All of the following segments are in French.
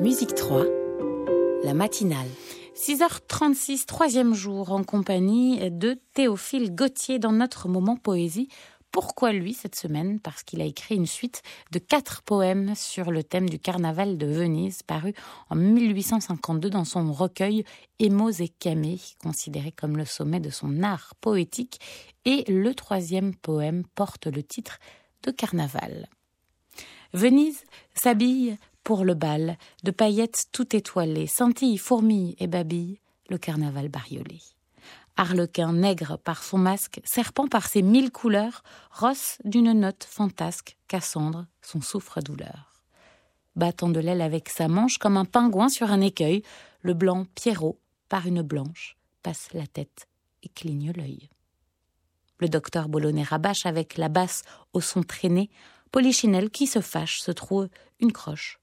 Musique 3, la matinale. 6h36, troisième jour en compagnie de Théophile Gauthier dans notre moment poésie. Pourquoi lui cette semaine? Parce qu'il a écrit une suite de quatre poèmes sur le thème du carnaval de Venise, paru en 1852 dans son recueil Émos et Camée, considéré comme le sommet de son art poétique. Et le troisième poème porte le titre de Carnaval. Venise s'habille pour le bal, de paillettes tout étoilées, scintillent, fourmilles et babilles, le carnaval bariolé. Arlequin nègre par son masque, serpent par ses mille couleurs, rosse d'une note fantasque, Cassandre, son souffre-douleur. Battant de l'aile avec sa manche comme un pingouin sur un écueil, le blanc Pierrot, par une blanche, passe la tête et cligne l'œil. Le docteur Bolognet rabâche avec la basse au son traîné, Polichinelle qui se fâche se trouve une croche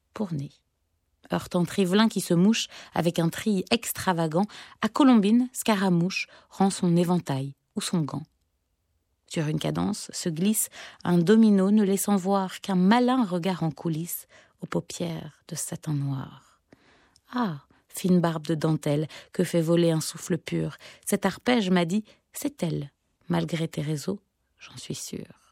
Heurtant Trivelin qui se mouche avec un tri extravagant, à Colombine, Scaramouche rend son éventail ou son gant. Sur une cadence se glisse un domino ne laissant voir qu'un malin regard en coulisses aux paupières de satin noir. Ah, fine barbe de dentelle que fait voler un souffle pur, cet arpège m'a dit c'est elle, malgré tes réseaux, j'en suis sûre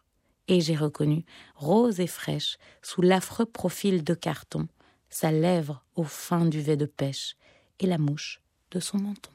et j'ai reconnu, rose et fraîche, sous l'affreux profil de carton, sa lèvre au fin duvet de pêche et la mouche de son menton.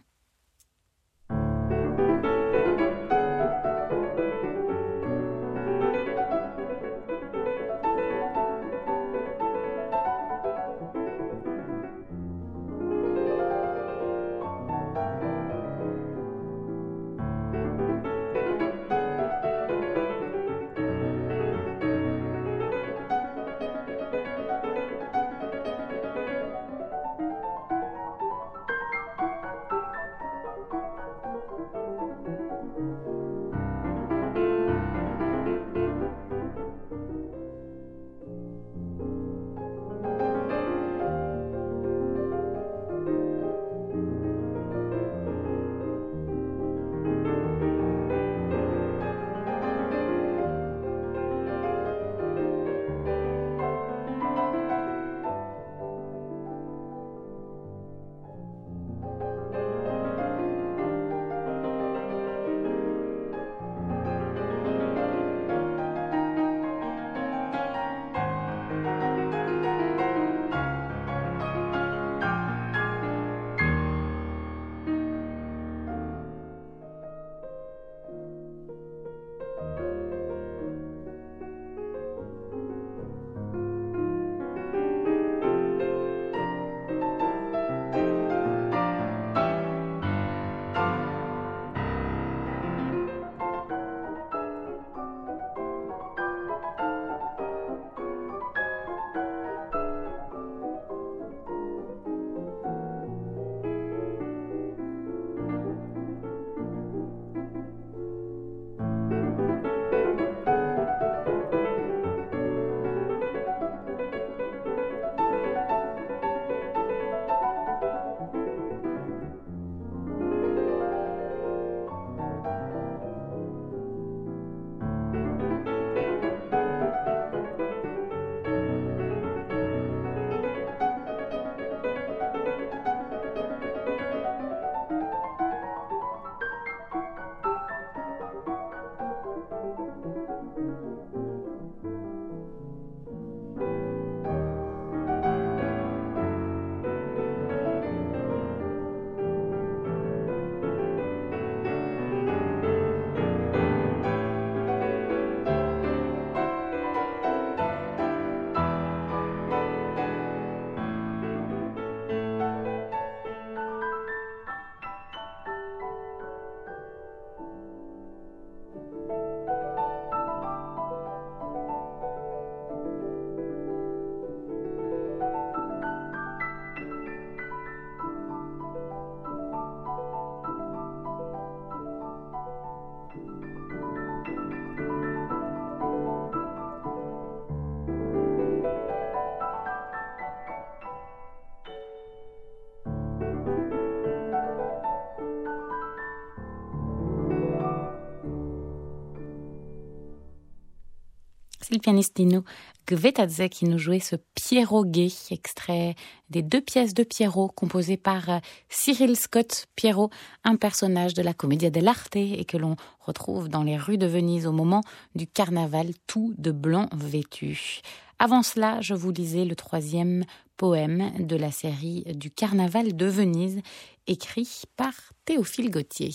C'est le pianiste Nino Gvetadze qui nous jouait ce Pierrot gay, extrait des deux pièces de Pierrot composées par euh, Cyril Scott Pierrot, un personnage de la Commedia dell'arte et que l'on retrouve dans les rues de Venise au moment du carnaval tout de blanc vêtu. Avant cela, je vous lisais le troisième poème de la série du Carnaval de Venise, écrit par Théophile Gautier.